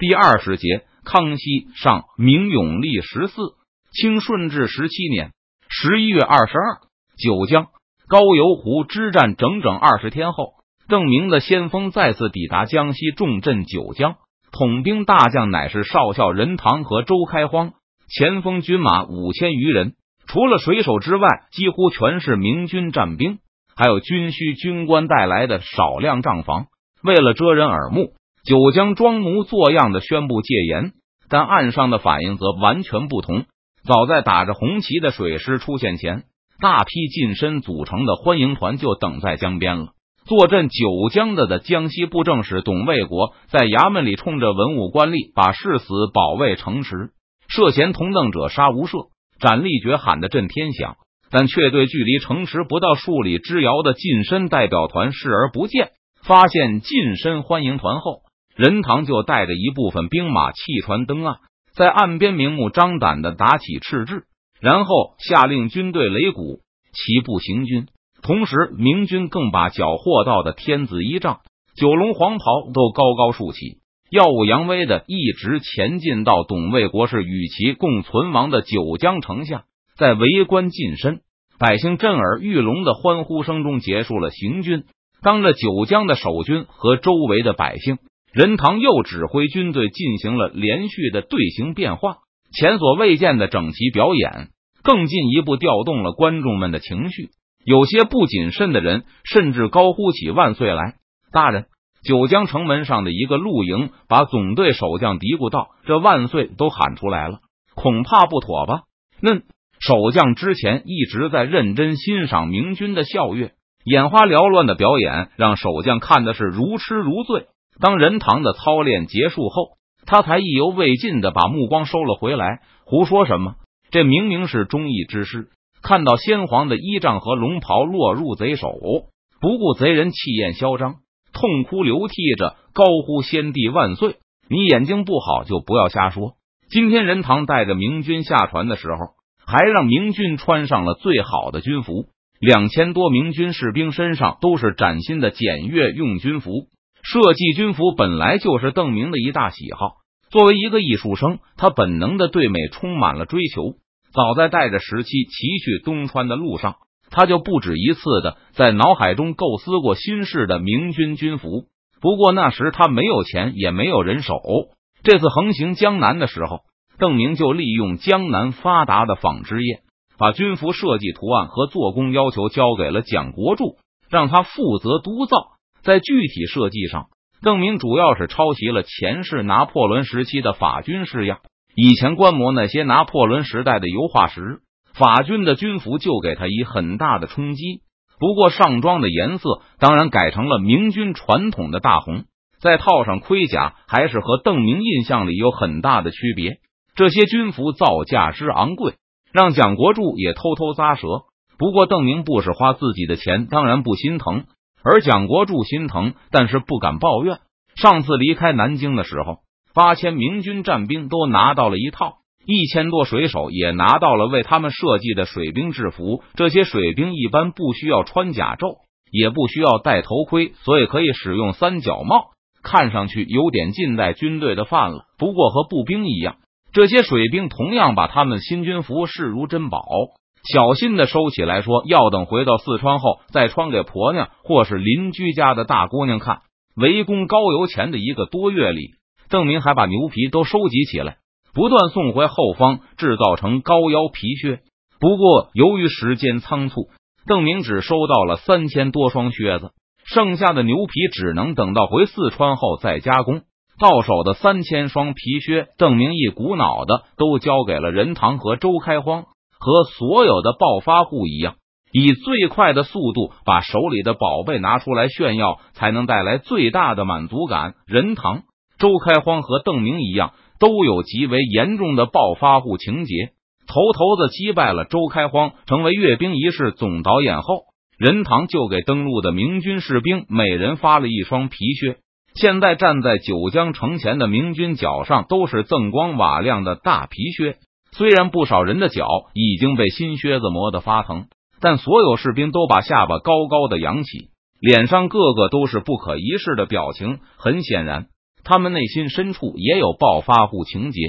第二十节，康熙上明永历十四，清顺治十七年十一月二十二，九江高邮湖之战整整二十天后，邓明的先锋再次抵达江西重镇九江，统兵大将乃是少校任堂和周开荒，前锋军马五千余人，除了水手之外，几乎全是明军战兵，还有军需军官带来的少量账房。为了遮人耳目。九江装模作样的宣布戒严，但岸上的反应则完全不同。早在打着红旗的水师出现前，大批近身组成的欢迎团就等在江边了。坐镇九江的的江西布政使董卫国在衙门里冲着文武官吏把誓死保卫城池，涉嫌同邓者杀无赦，斩立决喊得震天响，但却对距离城池不到数里之遥的近身代表团视而不见。发现近身欢迎团后。任堂就带着一部分兵马弃船登岸，在岸边明目张胆的打起赤帜，然后下令军队擂鼓齐步行军。同时，明军更把缴获到的天子衣仗、九龙黄袍都高高竖起，耀武扬威的一直前进到董卫国是与其共存亡的九江城下，在围观近身百姓震耳欲聋的欢呼声中结束了行军。当着九江的守军和周围的百姓。任堂又指挥军队进行了连续的队形变化，前所未见的整齐表演，更进一步调动了观众们的情绪。有些不谨慎的人甚至高呼起“万岁”来。大人，九江城门上的一个露营把总队守将嘀咕道：“这万岁都喊出来了，恐怕不妥吧？”那守将之前一直在认真欣赏明军的笑乐，眼花缭乱的表演让守将看的是如痴如醉。当任堂的操练结束后，他才意犹未尽的把目光收了回来。胡说什么？这明明是忠义之师！看到先皇的衣仗和龙袍落入贼手，不顾贼人气焰嚣张，痛哭流涕着高呼“先帝万岁”！你眼睛不好就不要瞎说。今天任堂带着明军下船的时候，还让明军穿上了最好的军服，两千多明军士兵身上都是崭新的检阅用军服。设计军服本来就是邓明的一大喜好。作为一个艺术生，他本能的对美充满了追求。早在带着十七骑去东川的路上，他就不止一次的在脑海中构思过新式的明军军服。不过那时他没有钱，也没有人手。这次横行江南的时候，邓明就利用江南发达的纺织业，把军服设计图案和做工要求交给了蒋国柱，让他负责督造。在具体设计上，邓明主要是抄袭了前世拿破仑时期的法军式样。以前观摩那些拿破仑时代的油画时，法军的军服就给他以很大的冲击。不过上装的颜色当然改成了明军传统的大红，再套上盔甲，还是和邓明印象里有很大的区别。这些军服造价之昂贵，让蒋国柱也偷偷咂舌。不过邓明不是花自己的钱，当然不心疼。而蒋国柱心疼，但是不敢抱怨。上次离开南京的时候，八千明军战兵都拿到了一套，一千多水手也拿到了为他们设计的水兵制服。这些水兵一般不需要穿甲胄，也不需要戴头盔，所以可以使用三角帽，看上去有点近代军队的范了。不过和步兵一样，这些水兵同样把他们新军服视如珍宝。小心的收起来，说要等回到四川后再穿给婆娘或是邻居家的大姑娘看。围攻高邮前的一个多月里，邓明还把牛皮都收集起来，不断送回后方制造成高腰皮靴。不过由于时间仓促，邓明只收到了三千多双靴子，剩下的牛皮只能等到回四川后再加工。到手的三千双皮靴，邓明一股脑的都交给了任堂和周开荒。和所有的暴发户一样，以最快的速度把手里的宝贝拿出来炫耀，才能带来最大的满足感。任堂、周开荒和邓明一样，都有极为严重的暴发户情节。头头子击败了周开荒，成为阅兵仪式总导演后，任堂就给登陆的明军士兵每人发了一双皮靴。现在站在九江城前的明军脚上都是锃光瓦亮的大皮靴。虽然不少人的脚已经被新靴子磨得发疼，但所有士兵都把下巴高高的扬起，脸上个个都是不可一世的表情。很显然，他们内心深处也有暴发户情节。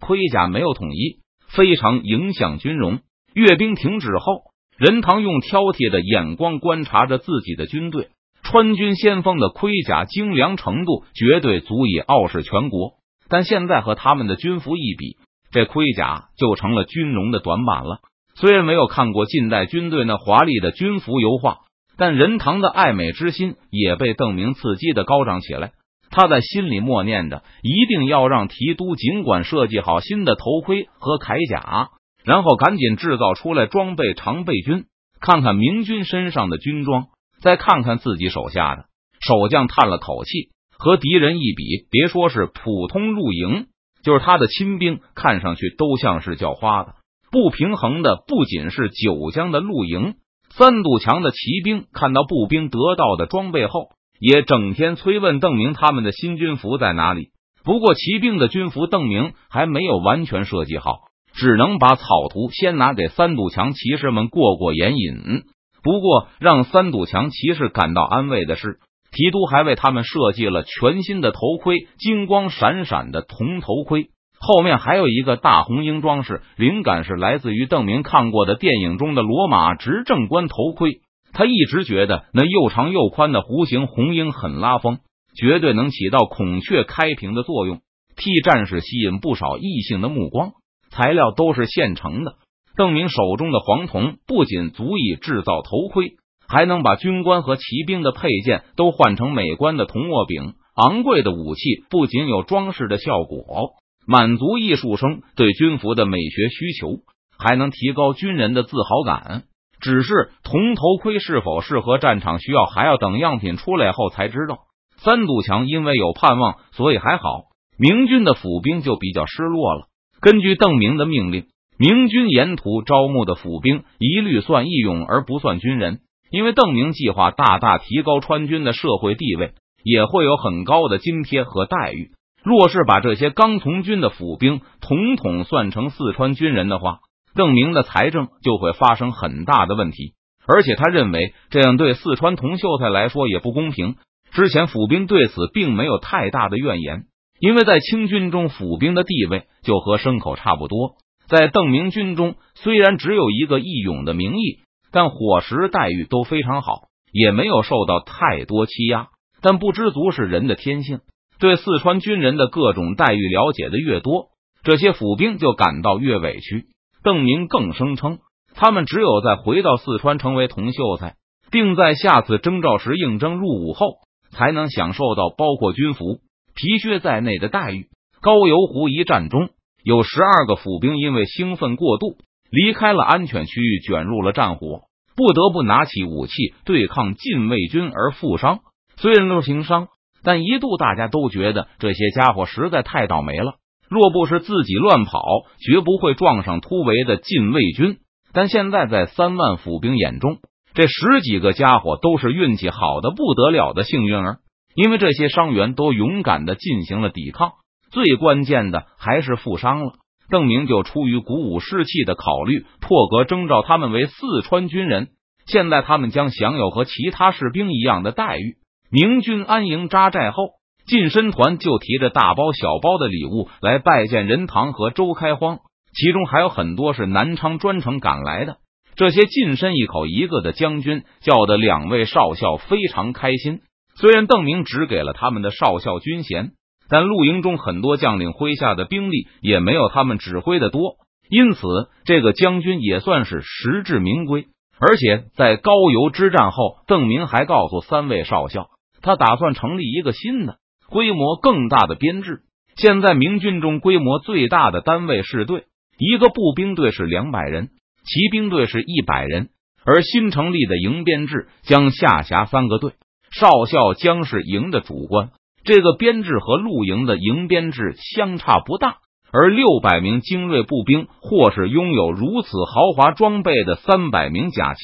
盔甲没有统一，非常影响军容。阅兵停止后，任堂用挑剔的眼光观察着自己的军队。川军先锋的盔甲精良程度绝对足以傲视全国，但现在和他们的军服一比，这盔甲就成了军容的短板了。虽然没有看过近代军队那华丽的军服油画，但任堂的爱美之心也被邓明刺激的高涨起来。他在心里默念着：一定要让提督尽管设计好新的头盔和铠甲，然后赶紧制造出来装备常备军，看看明军身上的军装。再看看自己手下的守将，叹了口气。和敌人一比，别说是普通露营，就是他的亲兵，看上去都像是叫花的。不平衡的不仅是九江的露营，三堵墙的骑兵看到步兵得到的装备后，也整天催问邓明他们的新军服在哪里。不过骑兵的军服，邓明还没有完全设计好，只能把草图先拿给三堵墙骑士们过过眼瘾。不过，让三堵墙骑士感到安慰的是，提督还为他们设计了全新的头盔，金光闪闪的铜头盔，后面还有一个大红缨装饰，灵感是来自于邓明看过的电影中的罗马执政官头盔。他一直觉得那又长又宽的弧形红缨很拉风，绝对能起到孔雀开屏的作用，替战士吸引不少异性的目光。材料都是现成的。邓明手中的黄铜不仅足以制造头盔，还能把军官和骑兵的配件都换成美观的铜握柄。昂贵的武器不仅有装饰的效果，满足艺术生对军服的美学需求，还能提高军人的自豪感。只是铜头盔是否适合战场，需要还要等样品出来后才知道。三堵墙因为有盼望，所以还好。明军的府兵就比较失落了。根据邓明的命令。明军沿途招募的府兵一律算义勇而不算军人，因为邓明计划大大提高川军的社会地位，也会有很高的津贴和待遇。若是把这些刚从军的府兵统统算成四川军人的话，邓明的财政就会发生很大的问题。而且他认为这样对四川同秀才来说也不公平。之前府兵对此并没有太大的怨言，因为在清军中，府兵的地位就和牲口差不多。在邓明军中，虽然只有一个义勇的名义，但伙食待遇都非常好，也没有受到太多欺压。但不知足是人的天性，对四川军人的各种待遇了解的越多，这些府兵就感到越委屈。邓明更声称，他们只有在回到四川成为同秀才，并在下次征召时应征入伍后，才能享受到包括军服、皮靴在内的待遇。高邮湖一战中。有十二个府兵因为兴奋过度，离开了安全区域，卷入了战火，不得不拿起武器对抗禁卫军而负伤。虽然都轻伤，但一度大家都觉得这些家伙实在太倒霉了。若不是自己乱跑，绝不会撞上突围的禁卫军。但现在在三万府兵眼中，这十几个家伙都是运气好的不得了的幸运儿，因为这些伤员都勇敢的进行了抵抗。最关键的还是负伤了，邓明就出于鼓舞士气的考虑，破格征召他们为四川军人。现在他们将享有和其他士兵一样的待遇。明军安营扎寨后，近身团就提着大包小包的礼物来拜见任堂和周开荒，其中还有很多是南昌专程赶来的。这些近身一口一个的将军叫的两位少校非常开心。虽然邓明只给了他们的少校军衔。但露营中很多将领麾下的兵力也没有他们指挥的多，因此这个将军也算是实至名归。而且在高邮之战后，邓明还告诉三位少校，他打算成立一个新的、规模更大的编制。现在明军中规模最大的单位是队，一个步兵队是两百人，骑兵队是一百人，而新成立的营编制将下辖三个队，少校将是营的主官。这个编制和露营的营编制相差不大，而六百名精锐步兵，或是拥有如此豪华装备的三百名甲骑，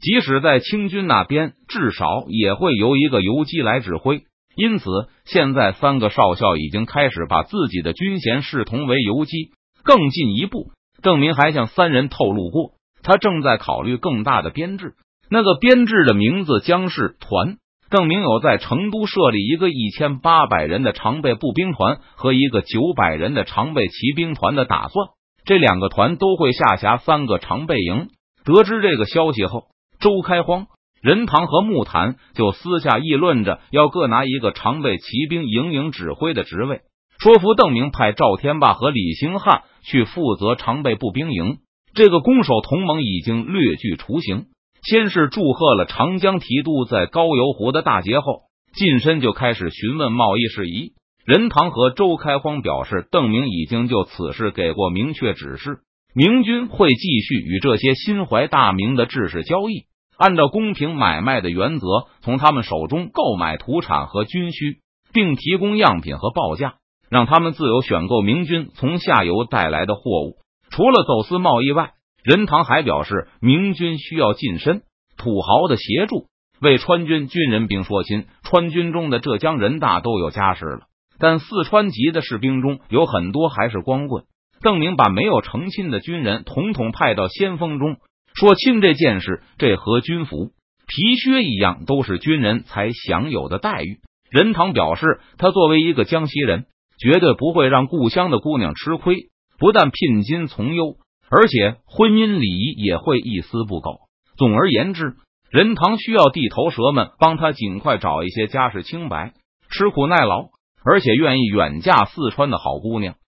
即使在清军那边，至少也会由一个游击来指挥。因此，现在三个少校已经开始把自己的军衔视同为游击。更进一步，邓明还向三人透露过，他正在考虑更大的编制，那个编制的名字将是团。邓明有在成都设立一个一千八百人的常备步兵团和一个九百人的常备骑兵团的打算。这两个团都会下辖三个常备营。得知这个消息后，周开荒、任堂和木坛就私下议论着，要各拿一个常备骑兵营营指挥的职位，说服邓明派赵天霸和李兴汉去负责常备步兵营。这个攻守同盟已经略具雏形。先是祝贺了长江提督在高邮湖的大捷后，近身就开始询问贸易事宜。任堂和周开荒表示，邓明已经就此事给过明确指示，明军会继续与这些心怀大明的志士交易，按照公平买卖的原则，从他们手中购买土产和军需，并提供样品和报价，让他们自由选购明军从下游带来的货物。除了走私贸易外，任堂还表示，明军需要近身土豪的协助，为川军军人兵说亲。川军中的浙江人大都有家室了，但四川籍的士兵中有很多还是光棍。邓明把没有成亲的军人统统派到先锋中，说亲这件事，这和军服、皮靴一样，都是军人才享有的待遇。任堂表示，他作为一个江西人，绝对不会让故乡的姑娘吃亏，不但聘金从优。而且婚姻礼仪也会一丝不苟。总而言之，任堂需要地头蛇们帮他尽快找一些家世清白、吃苦耐劳，而且愿意远嫁四川的好姑娘。